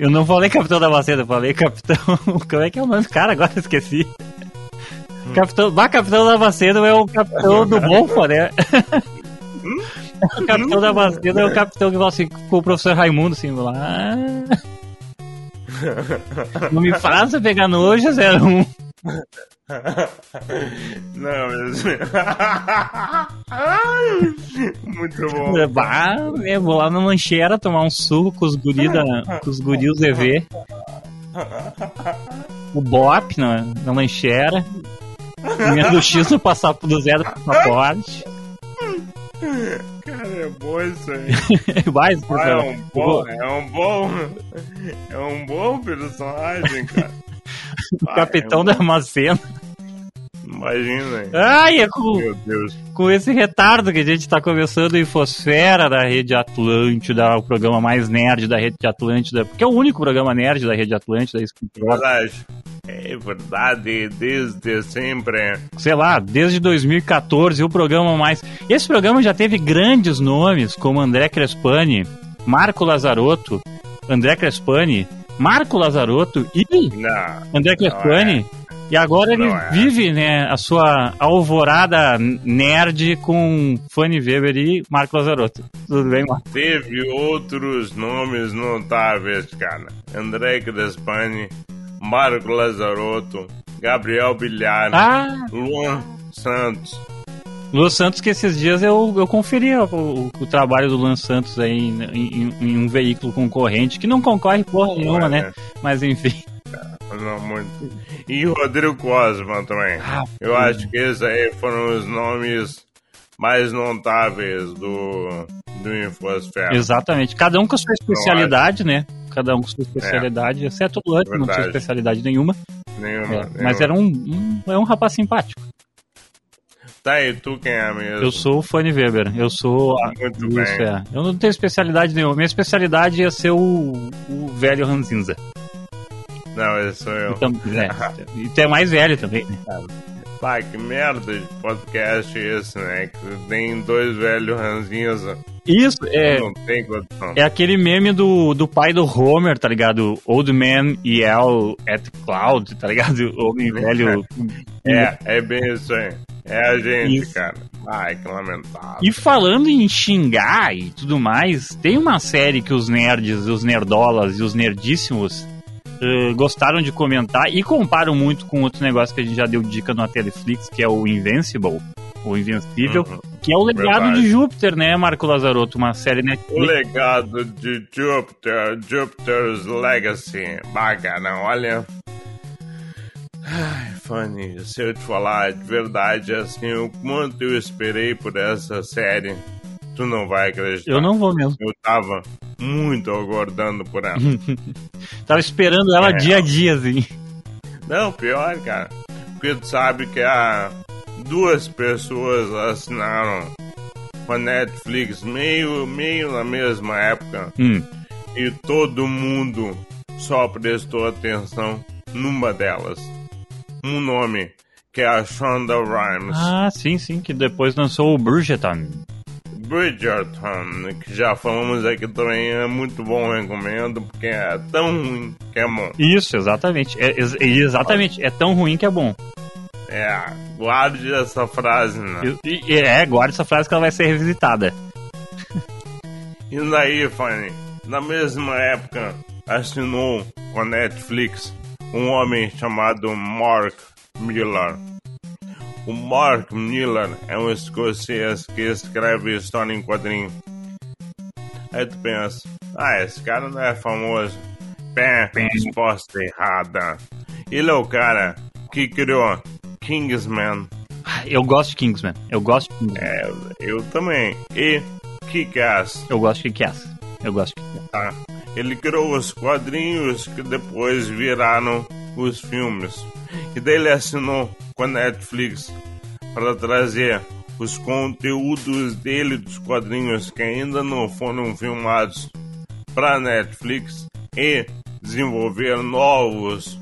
Eu não falei Capitão da Maceda, eu falei Capitão. Como é que é o nome do cara? Agora esqueci. Hum. Capitão. Bah, Capitão da Maceda é o capitão do Bonfa, né? Hum? O capitão da Maceda é o capitão que fala assim com o professor Raimundo, assim, lá. Não me faça pegar nojo, 01. Não, mas... Muito bom. Bah, eu vou lá na lancheira tomar um suco com os guris, da, com os guris ZV. O Bop na, na lancheira. Minha do X no passar do zero do passaporte. Cara, é bom isso aí. Mais, ah, é um bom, é um bom, é um bom personagem, cara. O capitão é um... da Macena. Imagina. Ai, é com, Meu Deus. com esse retardo que a gente está começando a Infosfera da Rede Atlântida, o programa mais nerd da Rede Atlântida, porque é o único programa nerd da Rede Atlântida. Verdade. É verdade, desde sempre. Sei lá, desde 2014, o programa mais. Esse programa já teve grandes nomes, como André Crespani, Marco Lazarotto, André Crespani, Marco Lazarotto e não, André Crespani. É. E agora ele é. vive, né, a sua alvorada nerd com Fanny Weber e Marco Lazarotto. Tudo bem, Marco? Teve outros nomes notáveis, cara. André Crespani, Marco Lazarotto, Gabriel Bilhar, ah. Luan Santos. Luan Santos, que esses dias eu, eu conferi o, o, o trabalho do Luan Santos aí em, em, em, um veículo concorrente, que não concorre porra nenhuma, né? é. né? Mas enfim. Não, muito. E Rodrigo Cosma também. Ah, eu acho que esses aí foram os nomes mais notáveis do, do Infosfera. Exatamente. Cada um com a sua especialidade, né? Cada um com a sua especialidade, é. exceto o Lante, não tinha especialidade nenhuma. Nenhuma, é, nenhuma. Mas era um, um, é um rapaz simpático. Tá, e tu quem é mesmo? Eu sou o Fanny Weber. Eu sou. A... Muito Isso, bem. É. Eu não tenho especialidade nenhuma. Minha especialidade é ser o, o velho Ranzinza. Não, esse sou eu. Então, é, e tu é mais velho também, né? Pá, que merda de podcast esse, né? Que tem dois velhos ranzinhos. Isso, é. Não tem condição. É aquele meme do, do pai do Homer, tá ligado? Old Man yell at cloud, tá ligado? Homem velho. É, é bem isso aí. É a gente, isso. cara. Ai, que lamentável. E falando em xingar e tudo mais, tem uma série que os nerds, os nerdolas e os nerdíssimos uh, gostaram de comentar e comparam muito com outro negócio que a gente já deu dica no Netflix, que é o Invincible, o Invencível, uhum. que é o legado Verdade. de Júpiter, né, Marco Lazarotto? Uma série Netflix. O legado de Júpiter, Júpiter's Legacy. Bacana, olha. Ai, Fanny, se eu te falar de verdade, assim, o quanto eu esperei por essa série, tu não vai acreditar. Eu não vou mesmo. Eu tava muito aguardando por ela. Tava esperando ela é. dia a dia, assim. Não, pior, cara. Porque tu sabe que há duas pessoas assinaram com a Netflix meio, meio na mesma época. Hum. E todo mundo só prestou atenção numa delas. Um nome, que é a Shonda Rhimes. Ah, sim, sim, que depois lançou o Bridgerton. Bridgerton, que já falamos aqui também, é muito bom, recomendo, porque é tão ruim que é bom. Isso, exatamente. É, exatamente, é tão ruim que é bom. É, guarde essa frase, né? E, é, guarde essa frase que ela vai ser revisitada. e daí, Fanny, na mesma época, assinou com a Netflix um homem chamado Mark Miller o Mark Miller é um escocês que escreve história em quadrinho. Aí tu pensa, ah, esse cara não é famoso. Pé, resposta errada. Ele é o cara que criou Kingsman. Eu gosto de Kingsman. Eu gosto de Kingsman. É, eu também. E Kick-Ass. Eu gosto de Kick-Ass. Eu gosto de Kick-Ass. Ah, ele criou os quadrinhos que depois viraram os filmes. E daí ele assinou com a Netflix para trazer os conteúdos dele dos quadrinhos que ainda não foram filmados para Netflix e desenvolver novos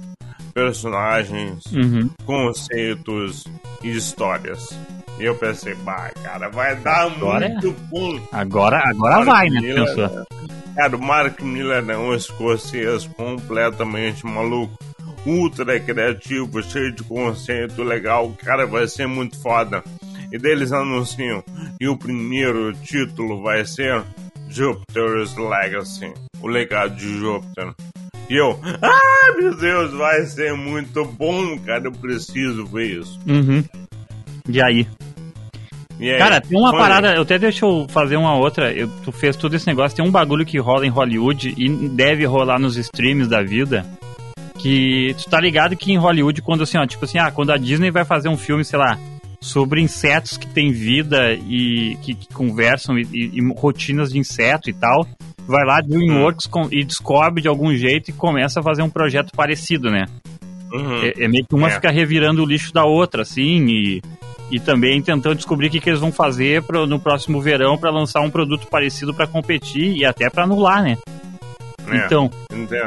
personagens, uhum. conceitos e histórias. E eu pensei, bah, cara, vai dar agora muito é. Agora, agora vai, né, pessoa? Cara, o Mark Miller é um escocês completamente maluco. Ultra criativo, cheio de conceito legal. Cara, vai ser muito foda. E deles anunciam. E o primeiro título vai ser Jupiter's Legacy. O legado de Júpiter. E eu, ah, meu Deus, vai ser muito bom, cara. Eu preciso ver isso. Uhum. E aí? E aí, Cara, tem uma parada, eu até deixa eu fazer uma outra. Eu, tu fez todo esse negócio, tem um bagulho que rola em Hollywood e deve rolar nos streams da vida. Que tu tá ligado que em Hollywood, quando assim, ó, tipo assim, ah, quando a Disney vai fazer um filme, sei lá, sobre insetos que têm vida e que, que conversam e, e- e rotinas de inseto e tal, vai lá DreamWorks com, e descobre de algum jeito e começa a fazer um projeto parecido, né? Uhum. É, é meio que uma É. fica revirando o lixo da outra, assim, e, e também tentando descobrir o que, que eles vão fazer pro, no próximo verão para lançar um produto parecido para competir e até para anular, né? É, Então,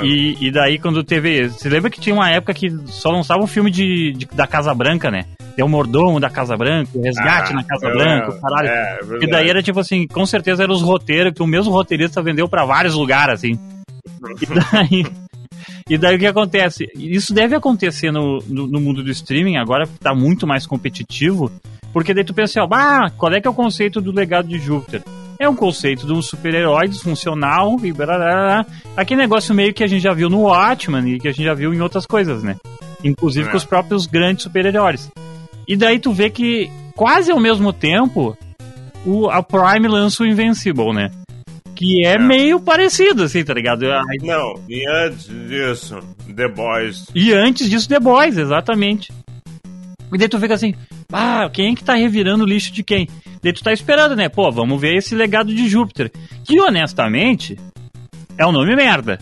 e, e daí quando teve. Você lembra que tinha uma época que só lançava um filme de, de- da Casa Branca, né? Tem o Mordomo da Casa Branca, o Resgate Ah, na Casa Branca, o caralho. É, E daí era tipo assim, com certeza eram os roteiros que o mesmo roteirista vendeu pra vários lugares, assim. E daí, e daí o que acontece? Isso deve acontecer no, no, no mundo do streaming, agora tá muito mais competitivo, porque daí tu pensa assim, ó, ah, qual é que é o conceito do legado de Júpiter? É um conceito de um super-herói disfuncional e. Aquele negócio meio que a gente já viu no Watchmen e que a gente já viu em outras coisas, né? Inclusive É. com os próprios grandes super-heróis. E daí tu vê que quase ao mesmo tempo o, a Prime lança o Invincible, né? Que é, É. meio parecido, assim, tá ligado? Não, e antes disso, The Boys. E antes disso, The Boys, exatamente. E daí tu fica assim, ah, quem é que tá revirando o lixo de quem? Daí tu tá esperando, né? Pô, vamos ver esse legado de Júpiter. Que, honestamente, é um nome merda.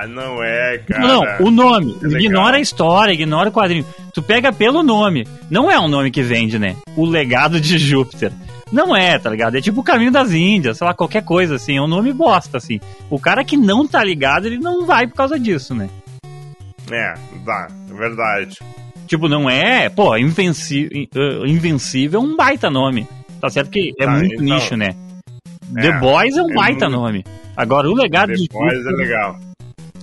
Ah, não é, cara. Não, o nome. É ignora a história, ignora o quadrinho. Tu pega pelo nome. Não é um nome que vende, né? O legado de Júpiter. Não é, tá ligado? É tipo o caminho das Índias, sei lá, qualquer coisa assim. É um nome bosta, assim. O cara que não tá ligado, ele não vai por causa disso, né? É, dá, é verdade. Tipo, não é. Pô, Invenci... eh, Invencível é um baita nome. Tá certo que é Tá, muito então. nicho, né? É, The Boys é um é baita muito- nome. Agora, o legado The de Boys é legal.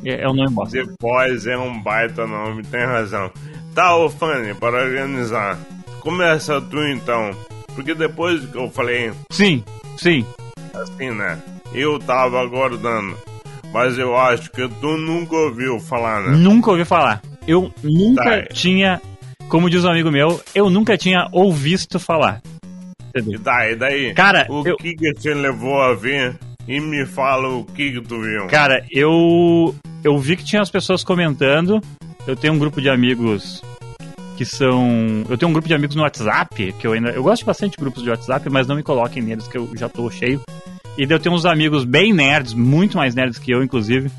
é, é um nome bosta. The Boys é um baita nome, tem razão. Tá, ô Fanny, para organizar. Começa tu então. Porque depois que eu falei Sim, sim. assim, né? Eu tava aguardando. Mas eu acho que tu nunca ouviu falar, né? Nunca ouvi falar. Eu nunca Tá. tinha, como diz um amigo meu, eu nunca tinha ouvido falar. E Entendeu? daí, daí? Cara, o eu- que que te levou a ver? E me fala o que que tu viu. Cara, eu eu vi que tinha as pessoas comentando. Eu tenho um grupo de amigos que são, eu tenho um grupo de amigos no WhatsApp que eu ainda, eu gosto bastante de grupos de WhatsApp, mas não me coloquem neles que eu já tô cheio. E daí eu tenho uns amigos bem nerds, muito mais nerds que eu, inclusive,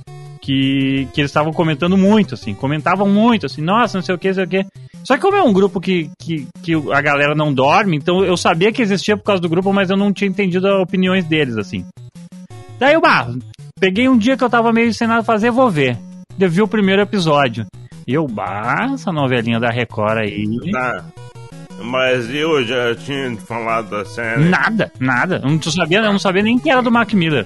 que, que eles estavam comentando muito, assim, comentavam muito, assim, nossa, não sei o que, não sei o que. Só que como é um grupo que, que, que a galera não dorme, então eu sabia que existia por causa do grupo, mas eu não tinha entendido as opiniões deles, assim. Daí eu, bah, peguei um dia que eu tava meio sem nada a fazer, vou ver. Eu vi o primeiro episódio. E eu, bah, essa novelinha da Record aí. Tá. Mas eu já tinha falado da série. Nada, nada. Eu não sabia, eu não sabia nem que era do Mark Miller.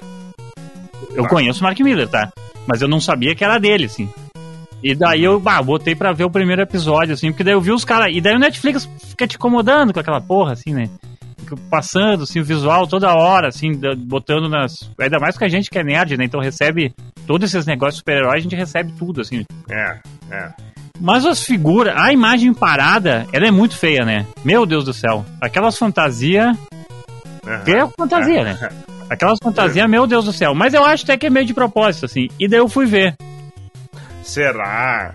Eu Tá. conheço o Mark Miller, tá? Mas eu não sabia que era dele, assim. E daí eu, bah, botei pra ver o primeiro episódio, assim, porque daí eu vi os caras. E daí o Netflix fica te incomodando com aquela porra, assim, né? Passando, assim, o visual toda hora, assim, botando nas. Ainda mais que a gente que é nerd, né? Então recebe todos esses negócios de super-herói, a gente recebe tudo, assim. É, é. Mas as figuras, a imagem parada, ela é muito feia, né? Meu Deus do céu. Aquelas fantasias. Que é fantasia, né? Aquelas fantasias, meu Deus do céu. Mas eu acho até que é meio de propósito, assim. E daí eu fui ver. Será?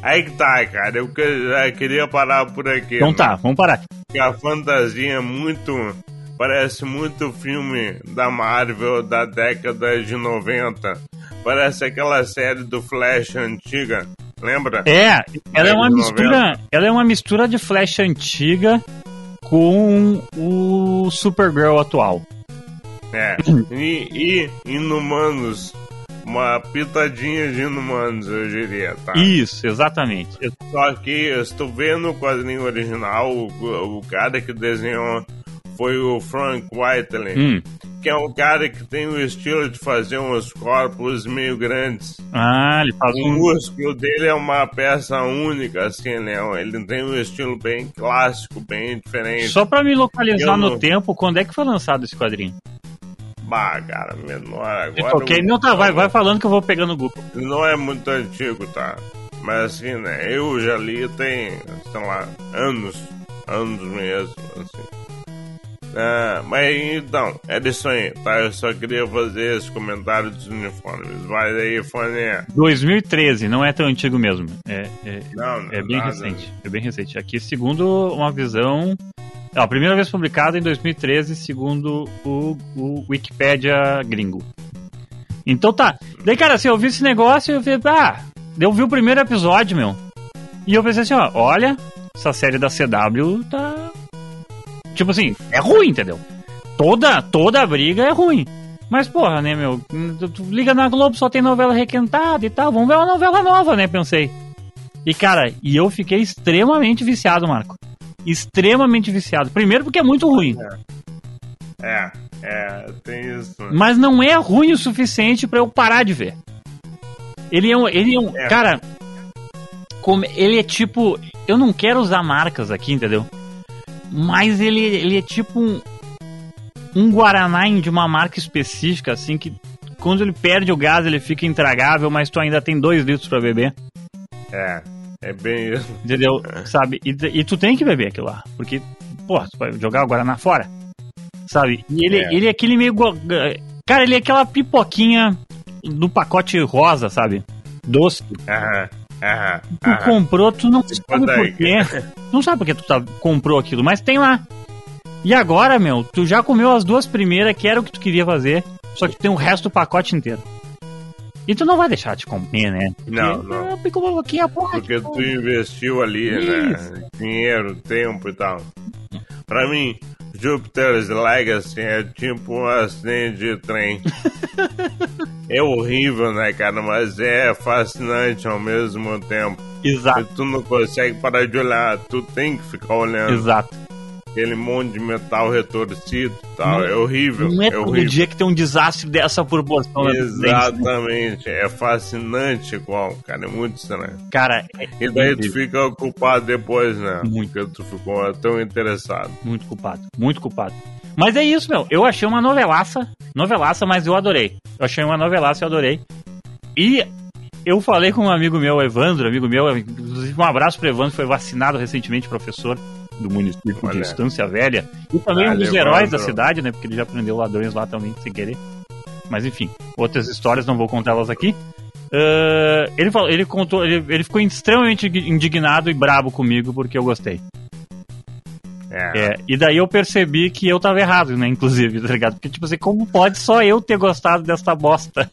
Aí que tá, cara. Eu já queria parar por aqui. Então tá, vamos parar. Porque a fantasia é muito. Parece muito filme da Marvel da década de 90. Parece aquela série do Flash antiga. Lembra? É, ela é uma mistura. Ela é uma mistura de Flash antiga com o Supergirl atual. É. E, e Inumanos. Uma pitadinha de Inumanos, eu diria, tá? Isso, exatamente. Eu- Só que se tu vê no quadrinho original, o, o cara que desenhou foi o Frank Whiteley, Hum, que é um cara que tem o estilo de fazer uns corpos meio grandes. Ah, ele faz O um. músculo dele é uma peça única, assim, né? Ele tem um estilo bem clássico, bem diferente. Só pra me localizar Eu no não- tempo, quando é que foi lançado esse quadrinho? Bah, cara, menor agora. De qualquer... Não, tá, vai, vai falando que eu vou pegando no Google. Não é muito antigo, tá? Mas assim, né? Eu já li tem, sei lá, anos. Anos mesmo, assim. Ah, mas então, é isso aí, tá? Eu só queria fazer esse comentário dos uniformes. Vai daí, Foné. 2013, não é tão antigo mesmo. É, é, Não, não é bem nada. recente. É bem recente. Aqui, segundo uma visão. É a primeira vez publicada em 2013, segundo o, o Wikipedia gringo. Então tá. Daí, cara, assim, eu vi esse negócio e eu vi. Ah, eu vi o primeiro episódio, meu. E eu pensei assim, ó, olha, essa série da CW tá. Tipo assim, é ruim, entendeu? Toda, toda a briga é ruim. Mas, porra, né, meu? Tu, liga na Globo, só tem novela requentada e tal. Vamos ver uma novela nova, né? Pensei. E, cara, e eu fiquei extremamente viciado, Marco. Extremamente viciado. Primeiro porque é muito ruim. É, é, tem isso. Mas não é ruim o suficiente pra eu parar de ver. Ele é um. Ele é um. É. Cara. como- ele é tipo. Eu não quero usar marcas aqui, entendeu? Mas ele, ele é tipo um. Um Guaraná de uma marca específica, assim, que quando ele perde o gás ele fica intragável, mas tu ainda tem dois litros pra beber. É, é bem isso. Entendeu? Sabe? E, e tu tem que beber aquilo lá. Porque, pô, tu vai jogar o Guaraná fora. Sabe? E ele É. ele é aquele meio. Cara, ele é aquela pipoquinha do pacote rosa, sabe? Doce. Aham, aham, Tu aham. comprou, tu não sabe por quê. Não sabe por que tu tá, comprou aquilo, mas tem lá. E agora, meu, tu já comeu as duas primeiras, que era o que tu queria fazer, só que tem o resto do pacote inteiro. E tu não vai deixar de comer, né? Porque, Não, não. ah, a porra. Porque tu investiu ali, né? Dinheiro, tempo e tal. Pra mim, Jupiter's Legacy é tipo um acidente de trem. é horrível, né, cara? Mas é fascinante ao mesmo tempo. Exato, E tu não consegue parar de olhar, tu tem que ficar olhando exato. Aquele monte de metal retorcido e tal. é horrível. Não é é horrível. dia que tem um desastre dessa proporção. né? Exatamente, é fascinante igual, cara, é muito estranho. Cara, é E daí tu fica culpado depois, né? Muito. Porque tu ficou tão interessado. muito culpado, muito culpado. Mas é isso, meu. Eu achei uma novelaça, novelaça, mas eu adorei. Eu achei uma novelaça e eu adorei. E eu falei com um amigo meu, Evandro, amigo meu, inclusive um abraço pro Evandro, foi vacinado recentemente, professor do município de Olha. Estância Velha. E também um dos heróis da cidade, né? Porque ele já prendeu ladrões lá também, sem querer. Mas enfim, outras histórias, não vou contá-las aqui. Ah, ele, falou, ele contou, ele, ele ficou extremamente indignado e brabo comigo porque eu gostei. É. É, e daí eu percebi que eu tava errado, né, inclusive, tá ligado? Porque, tipo assim, como pode só eu ter gostado desta bosta?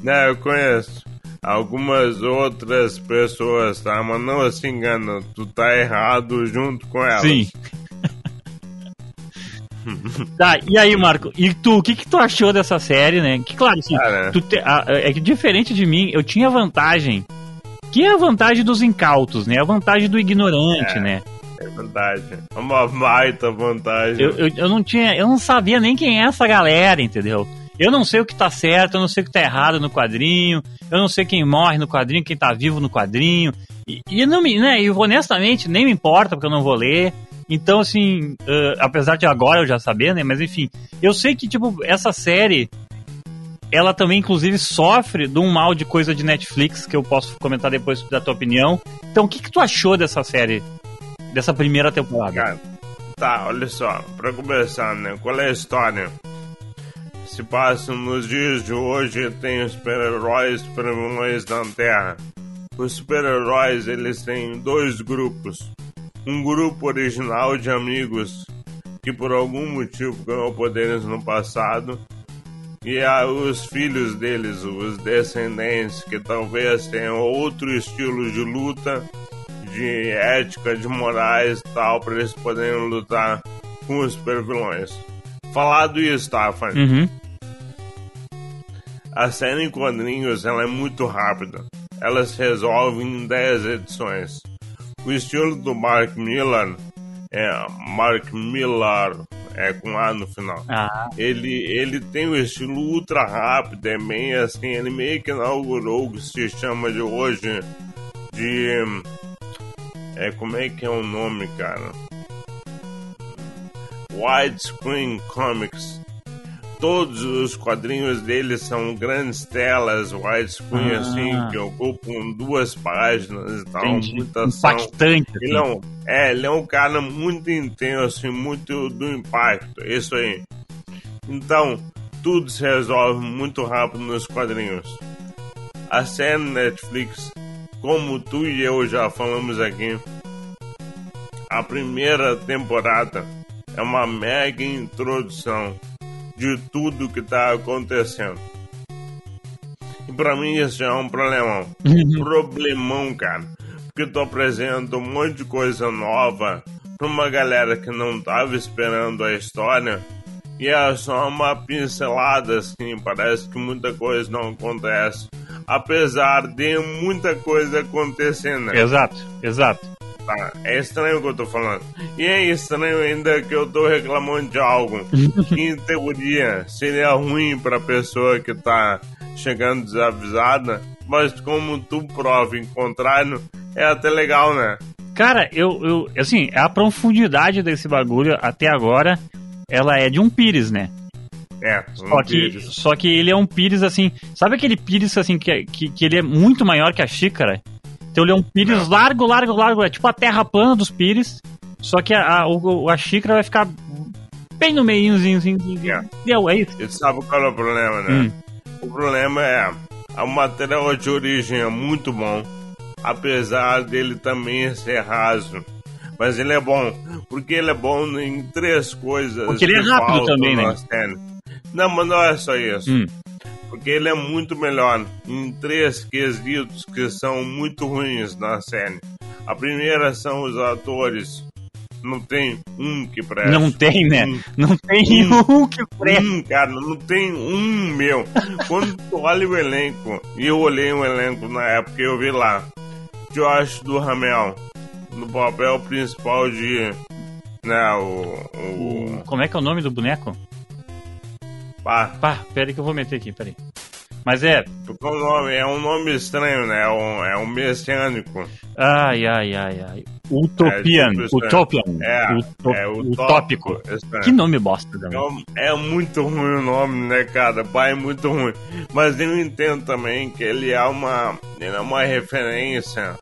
Não, eu conheço algumas outras pessoas, tá? Mas não se engana, tu tá errado junto com elas. Sim. tá, e aí, Marco? E tu, o que que tu achou dessa série, né? Que, claro, assim, Cara, tu te- a- é que diferente de mim, eu tinha vantagem, que é a vantagem dos incautos, né? A vantagem do ignorante, É. né? é verdade. É uma baita vantagem. Eu, eu, eu não tinha, eu não sabia nem quem é essa galera, entendeu? Eu não sei o que tá certo, eu não sei o que tá errado no quadrinho, eu não sei quem morre no quadrinho, quem tá vivo no quadrinho. E, e não me, né, e honestamente, nem me importa porque eu não vou ler. Então, assim, eh, apesar de agora eu já saber, né, mas enfim, eu sei que, tipo, essa série, ela também, inclusive, sofre de um mal de coisa de Netflix, que eu posso comentar depois da tua opinião. Então, o que que tu achou dessa série, dessa primeira temporada? Cara, tá, olha só, pra começar, né? Qual é a história? Se passam nos dias de hoje, tem os super-heróis e super-vilões na Terra. Os super-heróis, eles têm dois grupos. Um grupo original de amigos que por algum motivo ganhou poderes no passado. E os filhos deles, os descendentes, que talvez tenham outro estilo de luta de ética, de morais tal, pra eles poderem lutar com os super vilões. Falado isso, tá, Fanny? Uhum. A série em quadrinhos ela é muito rápida. Ela se resolve em 10 edições. O estilo do Mark Millar é Mark Millar é com A no final. Ah, Ele, ele tem um estilo ultra rápido, é meio assim, ele meio que inaugurou o que se chama de hoje de. É, como é que é o nome, cara? Widescreen Comics. Todos os quadrinhos dele são grandes telas widescreen, Ah. assim, que ocupam duas páginas e tal, entendi. muita. Impactante. Ele é, um, é, ele é um cara muito intenso e muito do impacto, isso aí. Então, tudo se resolve muito rápido nos quadrinhos. A série Netflix, como tu e eu já falamos aqui, a primeira temporada é uma mega introdução de tudo que tá acontecendo. E pra mim isso é um problemão. Problemão, cara. Porque tu apresenta um monte de coisa nova pra uma galera que não tava esperando a história. E é só uma pincelada, assim, parece que muita coisa não acontece. Apesar de muita coisa acontecendo. né? Exato, exato. Tá, é estranho o que eu tô falando. E é estranho ainda que eu tô reclamando de algo em teoria, seria ruim pra pessoa que tá chegando desavisada, mas como tu prova em contrário, é até legal, né? Cara, eu, eu. Assim, a profundidade desse bagulho até agora, ela é de um pires, né? É, Só um que, pires. só que ele é um pires assim. Sabe aquele pires assim que, que, que ele é muito maior que a xícara? Ele é um pires largo, largo, largo. É tipo a terra plana dos pires. Só que a, a, o- a xícara vai ficar bem no meiozinho. Assim, É. Deu, é isso. E sabe qual é o problema, né? Hum. O problema é, o material de origem é muito bom, apesar dele também ser raso. Mas ele é bom, porque ele é bom em três coisas. Porque ele é rápido também, né? Não, mas não é só isso. Hum. Porque ele é muito melhor em três quesitos que são muito ruins na série. A primeira são os atores. Não tem um que presta. Não tem, né? Um Não tem Hum. um que presta. um, cara, não tem um meu. Quando tu olha o elenco, e eu olhei o elenco na época e eu vi lá, Josh do Ramel, no papel principal de. Né, o. o Como é que é o nome do boneco? Pá, Pá, pera aí que eu vou meter aqui, peraí. Mas é. porque o nome é um nome estranho, né? É um, é um messiânico. Ai, ai, ai, ai. Utopian. É, tipo isso, é. Utopian. É, é utópico. estranho. Que nome bosta, É também. um- É muito ruim o nome, né, cara? Pai é muito ruim. Mas eu entendo também que ele é uma, ele é uma referência.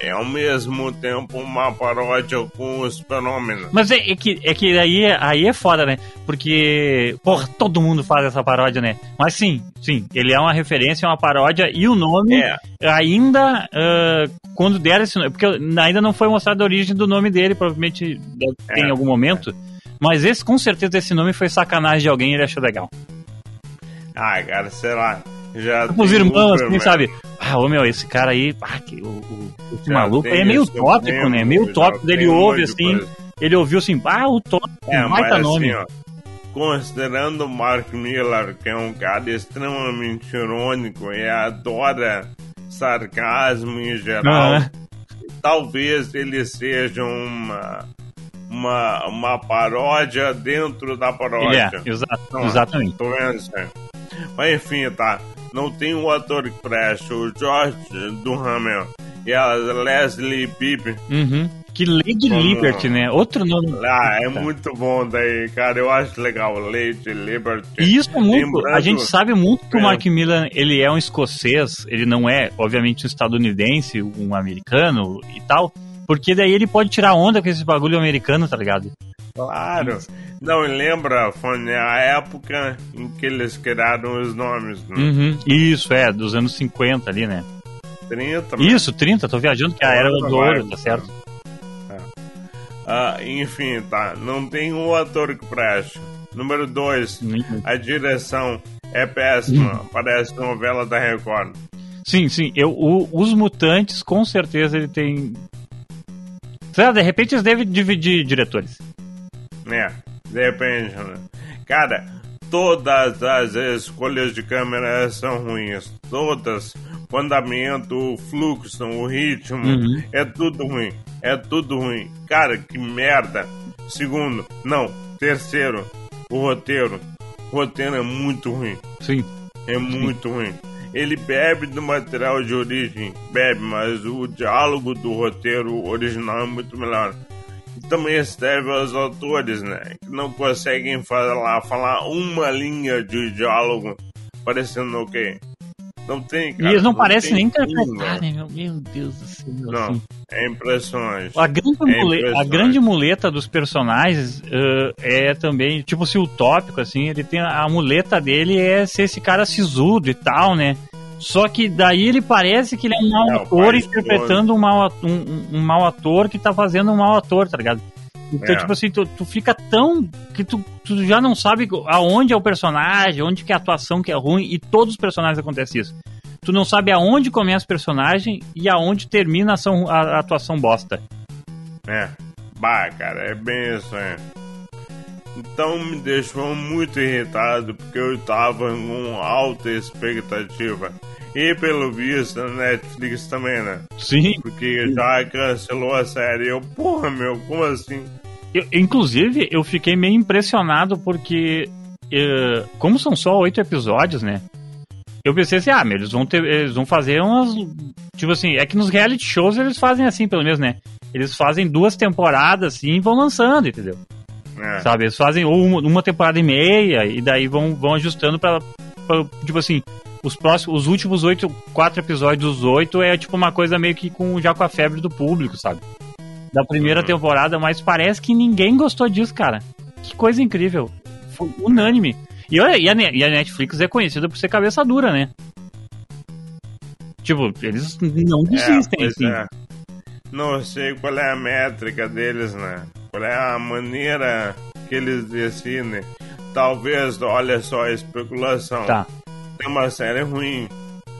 É ao mesmo tempo uma paródia com os fenômenos. Mas é, é que, é que aí, é- aí é foda, né? Porque, porra, todo mundo faz essa paródia, né? Mas sim, sim, ele é uma referência, é uma paródia e o nome É, ainda, ah, quando der esse nome, porque ainda não foi mostrada a origem do nome dele, provavelmente É, em algum momento. Mas esse, com certeza, esse nome foi sacanagem de alguém e ele achou legal. ai, cara, sei lá. Já os irmãos, assim, sabe? Ah, ô meu, esse cara aí, ah, que, o, o, esse Já maluco é meio tópico, né? Meio já tópico. Ele ouve, assim, coisa. ele ouviu assim, ah, o tópico, É, baita nome. assim, ó, considerando o Mark Miller, que é um cara extremamente irônico e adora sarcasmo em geral, Ah. talvez ele seja uma, uma, uma paródia dentro da Ele é, paródia. exa- Não, exatamente. Isso aí. Mas enfim, tá. Não tem um ator que preste, o George Duhamel e a Leslie Pippen. Uhum. Que Lady Como- Liberty, né? Outro nome. Ah, é muito bom daí, cara. Eu acho legal. Lady Liberty. E isso é muito. Lembrando- a gente sabe muito que o É. Mark Millar ele é um escocês, ele não é, obviamente, um estadunidense, um americano e tal. Porque daí ele pode tirar onda com esse bagulho americano, tá ligado? Claro. Não, lembra, Fone, a época em que eles criaram os nomes, né? Uhum. Isso, é, dos anos 50 ali, né? 30, né? Isso, 30, tô viajando que a era do ouro, tá certo? Ah, enfim, tá. Não tem um ator que preste. Número 2. A direção é péssima. Hum. Parece novela da Record. Sim, sim. Eu, o- os mutantes, com certeza, ele tem. Sei lá, de repente eles devem dividir diretores. É, depende, né? Cara, todas as escolhas de câmera são ruins. Todas. O andamento, o fluxo, o ritmo, Uhum. é tudo ruim. É tudo ruim. Cara, que merda. Segundo, não. Terceiro, o roteiro. O roteiro é muito ruim. Sim. É muito Sim. ruim. Ele bebe do material de origem, bebe, mas o diálogo do roteiro original é muito melhor. Também serve aos autores, né? Que não conseguem falar, falar uma linha de diálogo parecendo o okay. quê? Não tem, cara. E eles não, não parecem nem interpretarem, meu, meu Deus do céu. Não, assim. é impressionante. A grande, é muleta, a grande muleta dos personagens uh, é também, tipo, se utópico, assim, ele tem a muleta dele é ser esse cara sisudo e tal, né? Só que daí ele parece que ele é um mau é, ator interpretando um mau, um, um mau ator que tá fazendo um mau ator, tá ligado? Então, é. tipo assim, tu, tu fica tão. que tu, tu já não sabe aonde é o personagem, onde que é a atuação que é ruim, e todos os personagens acontece isso. Tu não sabe aonde começa o personagem e aonde termina a, ação, a, a atuação bosta. É. Bah, cara, é bem isso, é. Então me deixou muito irritado porque eu tava com alta expectativa. E pelo visto, a Netflix também, né? Sim. Porque já cancelou a série. Eu, porra, meu, como assim? Eu, inclusive, eu fiquei meio impressionado porque, uh, como são só oito episódios, né? Eu pensei assim, ah, meu, eles vão ter, eles vão fazer umas, tipo assim, é que nos reality shows eles fazem assim, pelo menos, né? Eles fazem duas temporadas assim e vão lançando, entendeu? É. Sabe, eles fazem uma, uma temporada e meia e daí vão, vão ajustando para tipo assim, os próximos, os últimos oito, quatro episódios dos oito é tipo uma coisa meio que com já com a febre do público, sabe? da primeira uhum. temporada, mas parece que ninguém gostou disso, cara. Que coisa incrível. Foi unânime. E olha, e a, e a Netflix é conhecida por ser cabeça dura, né? Tipo, eles não desistem, é, assim. É. Não sei qual é a métrica deles, né? Qual é a maneira que eles decidem. Talvez, olha só, a especulação. Tá. Tem uma série ruim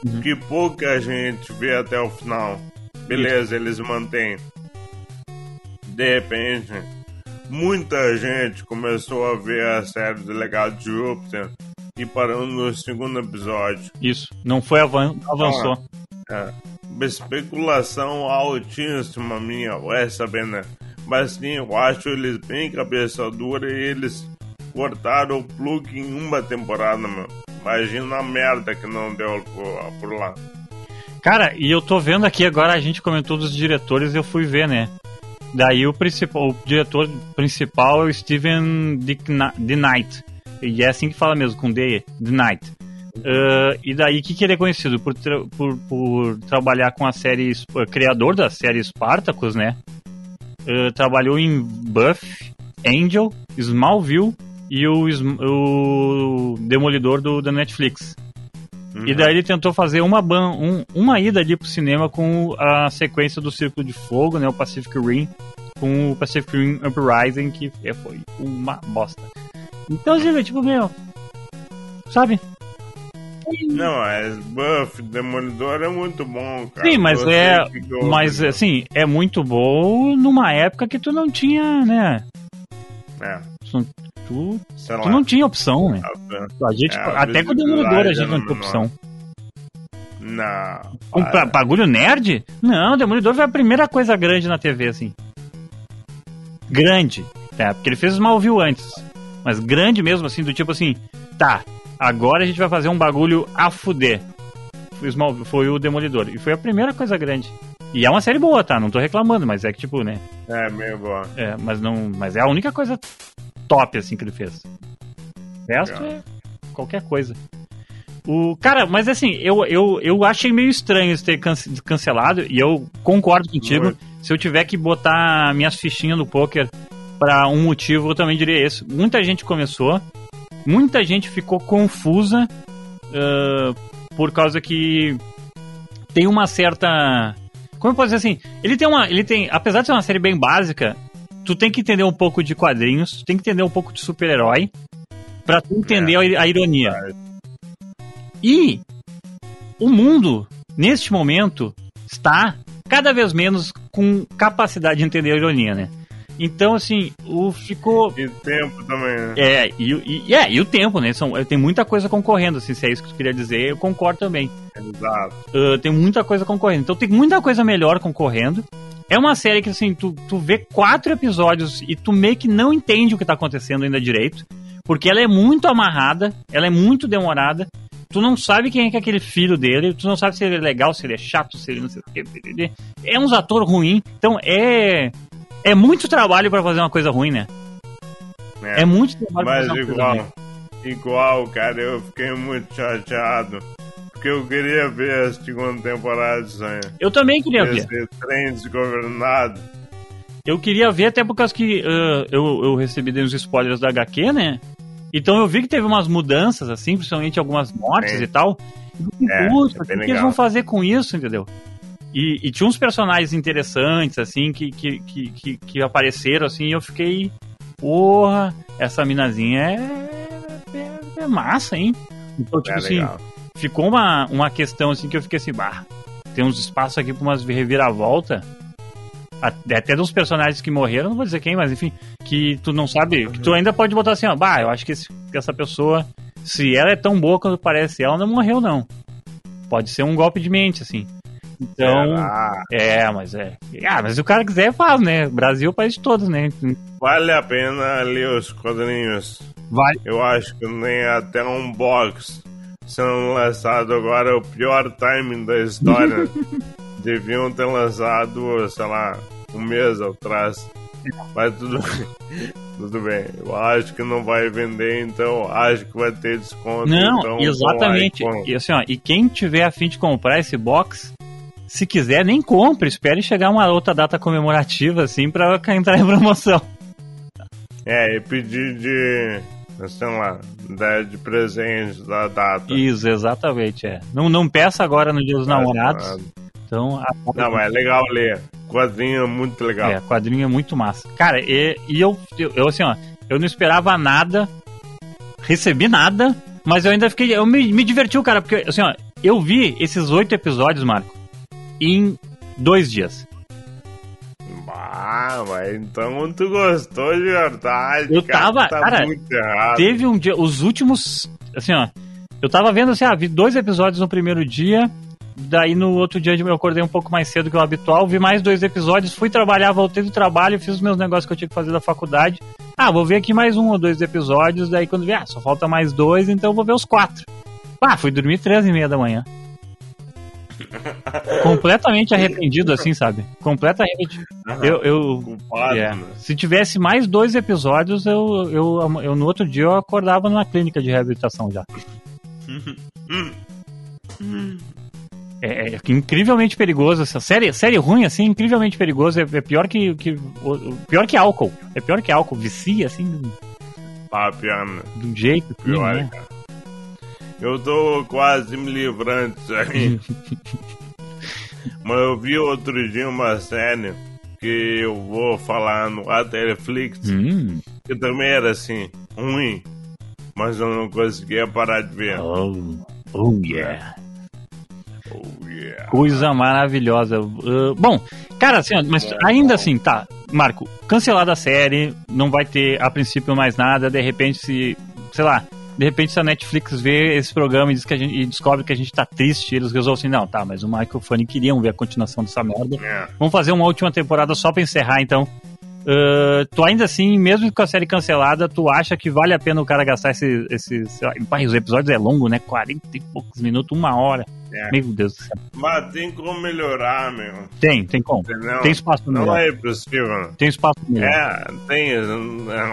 uhum. que pouca gente vê até o final. Beleza, eles mantêm de repente, muita gente começou a ver a série do Legado de Júpiter e parou no segundo episódio. Isso, não foi avan avançou. Ah, é, especulação altíssima minha, vai saber, né? Mas sim, eu acho eles bem cabeça dura e eles cortaram o plug em uma temporada, meu. Imagina a merda que não deu por, lá. Cara, e eu tô vendo aqui agora, a gente comentou dos diretores eu fui ver, né? Daí o, principal, o diretor principal é o Steven The Knight. E é assim que fala mesmo, com D, Knight. Uh, e daí que, que ele é conhecido? Por, por, por trabalhar com a série. Criador da série Spartacus, né? Uh, trabalhou em Buff, Angel, Smallville e o, o Demolidor do, da Netflix. Uhum. E daí ele tentou fazer uma, um, uma ida ali pro cinema com a sequência do Círculo de Fogo, né? O Pacific Rim, com o Pacific Rim Uprising, que é, foi uma bosta. Então, tipo, meu. Sabe? Não, mas Buff, Demolidor é muito bom, cara. Sim, mas Você é. Mas assim, é muito bom numa época que tu não tinha, né? É. Tu, tu, tu não tinha opção, né? A gente, é, até com o Demolidor a gente não tinha opção. Não. Um pra, bagulho nerd? Não, o Demolidor foi a primeira coisa grande na TV, assim. Grande. É, porque ele fez os Smallville antes. Mas grande mesmo, assim, do tipo assim, tá, agora a gente vai fazer um bagulho a fuder. Foi o Demolidor. E foi a primeira coisa grande. E é uma série boa, tá? Não tô reclamando, mas é que, tipo, né? É, meio boa. É, mas não. Mas é a única coisa top, assim, que ele fez. O resto é qualquer coisa. O, cara, mas assim, eu, eu, eu achei meio estranho isso ter cancelado, e eu concordo contigo. Muito. Se eu tiver que botar minhas fichinhas no poker para um motivo, eu também diria esse. Muita gente começou, muita gente ficou confusa uh, por causa que tem uma certa como eu posso dizer assim? Ele tem uma. Ele tem. Apesar de ser uma série bem básica, tu tem que entender um pouco de quadrinhos, tu tem que entender um pouco de super-herói pra tu entender é, a, ironia. É. E o mundo, neste momento, está cada vez menos com capacidade de entender a ironia, né? Então, assim, o ficou. E tempo também, né? É, e, e, é, e o tempo, né? São, tem muita coisa concorrendo, assim, se é isso que tu queria dizer, eu concordo também. Exato. Uh, tem muita coisa concorrendo. Então tem muita coisa melhor concorrendo. É uma série que, assim, tu, tu vê quatro episódios e tu meio que não entende o que tá acontecendo ainda direito. Porque ela é muito amarrada, ela é muito demorada. Tu não sabe quem é, que é aquele filho dele, tu não sabe se ele é legal, se ele é chato, se ele não sei o que. É uns ator ruim. Então é. É muito trabalho pra fazer uma coisa ruim, né? É, muito trabalho pra Mas fazer uma coisa ruim. igual, igual, cara, eu fiquei muito chateado. Porque eu queria ver a segunda temporada disso aí. Eu também queria ver. Esse trem desgovernado. Eu queria ver até por causa que ah, eu, eu recebi uns spoilers da HQ, né? Então eu vi que teve umas mudanças, assim, principalmente algumas mortes Sim. e tal. E É, "Puta, é o que, que eles legal. vão fazer com isso, entendeu? E, e tinha uns personagens interessantes, assim, que, que, que, que, que apareceram, assim, e eu fiquei. Porra, essa minazinha é, é, é massa, hein? Então, tipo É assim, legal. Ficou uma, uma questão assim que eu fiquei assim, bah, tem uns espaços aqui pra umas reviravolta. Até, até dos personagens que morreram, não vou dizer quem, mas enfim, que tu não sabe, que tu ainda pode botar assim, ó, bah, eu acho que, esse- que essa pessoa, se ela é tão boa quanto parece, ela não morreu, não. Pode ser um golpe de mente, assim. Então, Será? é, mas é. Ah, mas se o cara quiser, faz, né? Brasil é o país de todos, né? Vale a pena ler os quadrinhos. Vai. Eu acho que nem até um box sendo lançado agora o pior timing da história. Deviam ter lançado, sei lá, um mês atrás. Mas tudo bem. Tudo bem. Eu acho que não vai vender, então acho que vai ter desconto. Não, então, exatamente. lá e E, assim, ó, e quem tiver a fim de comprar esse box, se quiser, nem compre. Espere chegar uma outra data comemorativa, assim, pra entrar em promoção. É, e pedir de, sei lá, de, de presente da data. Isso, exatamente, é. Não, não peça agora no Dia dos Namorados. nada. Então, a, Não, é legal ler. Quadrinho é muito legal. é, quadrinho é muito massa. Cara, e, e eu, eu, eu, assim, ó, eu não esperava nada, recebi nada, mas eu ainda fiquei. Eu me, me divertiu, cara, porque, assim, ó, eu vi esses oito episódios, Marco, em dois dias. Ah, mas então tu gostou de verdade. Eu cara, tava- Tá cara, muito errado. Teve um dia, os últimos, assim, ó, eu tava vendo assim, ah, vi dois episódios no primeiro dia, daí no outro dia eu acordei um pouco mais cedo que o habitual, vi mais dois episódios, fui trabalhar, voltei do trabalho, fiz os meus negócios que eu tinha que fazer da faculdade. Ah, vou ver aqui mais um ou dois episódios, daí quando vi, ah, só falta mais dois, então eu vou ver os quatro. Ah, fui dormir três e meia da manhã. Completamente arrependido, assim, sabe? Completamente arrependido. Eu, eu, Culpado, é. né? Se tivesse mais dois episódios, eu, eu, eu no outro dia eu acordava numa clínica de reabilitação já. É, é incrivelmente perigoso essa série, série ruim assim, incrivelmente perigoso, é, é pior que, que pior que álcool. É pior que álcool, vicia assim de um- Ah, pior, né? de um jeito, assim, Pior, né? cara. Eu tô quase me livrando disso aí. Mas eu vi outro dia uma série que eu vou falar no Netflix, Hum. que também era assim, ruim. Mas eu não conseguia parar de ver. Oh, oh yeah. Oh, yeah. Coisa maravilhosa. Uh, bom, cara, assim, mas ainda bom. assim, tá, Marco, cancelada a série, não vai ter a princípio mais nada, de repente se, sei lá, de repente se a Netflix vê esse programa e, diz que a gente, e descobre que a gente tá triste, eles resolvem assim, não, tá, mas o Michael Fanny queriam ver a continuação dessa merda. É. Vamos fazer uma última temporada só pra encerrar, então. Uh, tu ainda assim, mesmo com a série cancelada, tu acha que vale a pena o cara gastar esse. esse sei lá, pai, os episódios é longo, né? 40 e poucos minutos, uma hora. É. Meu Deus do céu. Mas tem como melhorar, meu. Tem, tem como. Tem espaço Não melhor. é impossível. Tem espaço melhor. É, tem. é,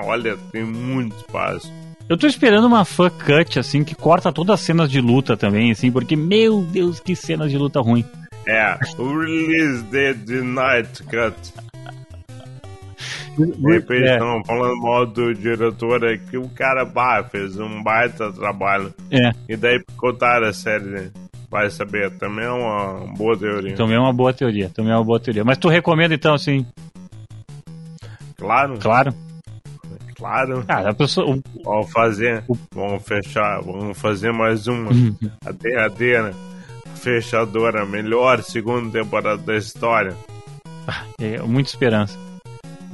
Olha, tem muito espaço. Eu tô esperando uma fã cut, assim, que corta todas as cenas de luta também, assim, porque, meu Deus, que cenas de luta ruim. É, o release date de Night Cut. De repente É, estão falando mal do diretor é que o cara bah, fez um baita trabalho. é, E daí picotaram a série. né? Vai saber, também é uma boa teoria. também é uma boa teoria, também é uma boa teoria. Mas tu recomenda, então, assim, Claro, claro. Claro. Cara, a pessoa. Vamos fazer, vamos fechar, vamos fazer mais uma. A derradeira fechadora, melhor segunda temporada da história. É, muita esperança.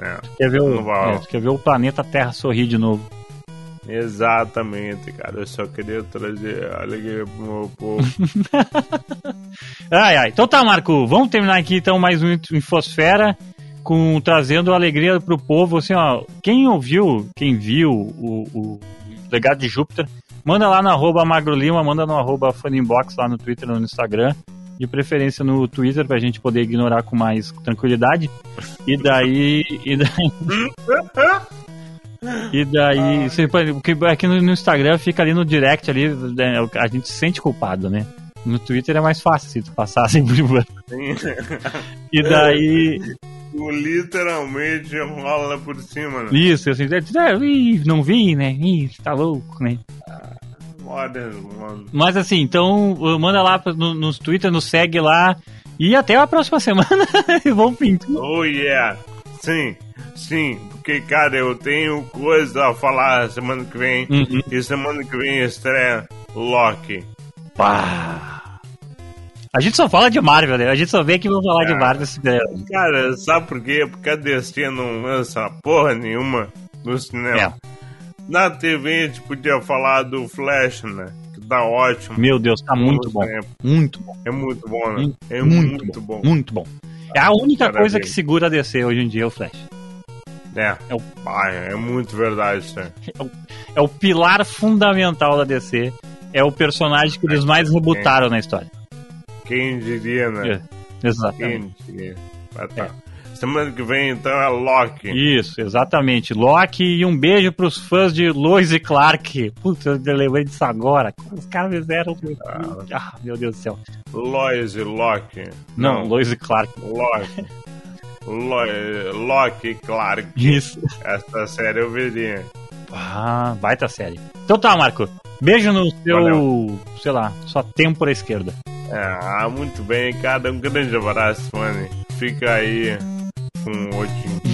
É. Quer ver, o, é, quer ver o planeta Terra sorrir de novo. Exatamente, cara. Eu só queria trazer alegria pro meu povo. ai, ai. Então tá, Marco. Vamos terminar aqui então mais um Infosfera com trazendo alegria pro povo. Assim, ó, quem ouviu, quem viu o, o legado de Júpiter, manda lá no arroba Magrolima, manda no arroba Funimbox lá no Twitter no Instagram. De preferência no Twitter pra gente poder ignorar com mais tranquilidade. E daí. E daí... E daí, você, porque aqui no, no, Instagram fica ali no direct ali, né, a gente se sente culpado, né? No Twitter é mais fácil se tu passar sem E daí. Literalmente rola por cima, né? Isso, assim, ih, não vi, né? Ih, tá louco, né? Mas assim, então manda lá no, no Twitter, nos segue lá. E até a próxima semana. Vamos pintar. Oh yeah! Sim, sim, porque, cara, eu tenho coisa a falar semana que vem. Uhum. E semana que vem estreia Loki. Pá. A gente só fala de Marvel, né? A gente só vê que vão falar de Marvel. Cara, sabe por quê? Porque a DC não lança porra nenhuma no cinema. É. Na TV a gente podia falar do Flash, né? Que tá ótimo. Meu Deus, tá muito bom. Muito bom. É muito bom, né? É muito, muito bom. bom. Muito bom. É a única Parabéns. coisa que segura a DC hoje em dia é o Flash. É, é, o... ah, é muito verdade isso É o, é o pilar fundamental da DC. É o personagem que eles mais rebutaram na história. Quem diria, né? É, exatamente. Quem diria. Ah, tá. É. Semana que vem, então, é Loki. Isso, exatamente. Loki e um beijo pros fãs de Lois e Clark. Putz, eu lembrei disso agora. Os caras fizeram. Ah, ah meu Deus do céu. Lois e Loki. Não, Não. Lois e Clark. Loki. Loki e Clark. Isso. Essa série eu veria. Ah, baita série. Então tá, Marco. Beijo no seu, Valeu. sei lá, sua têmpora esquerda. Ah, muito bem, cara. Um grande abraço, mano. Fica aí com o.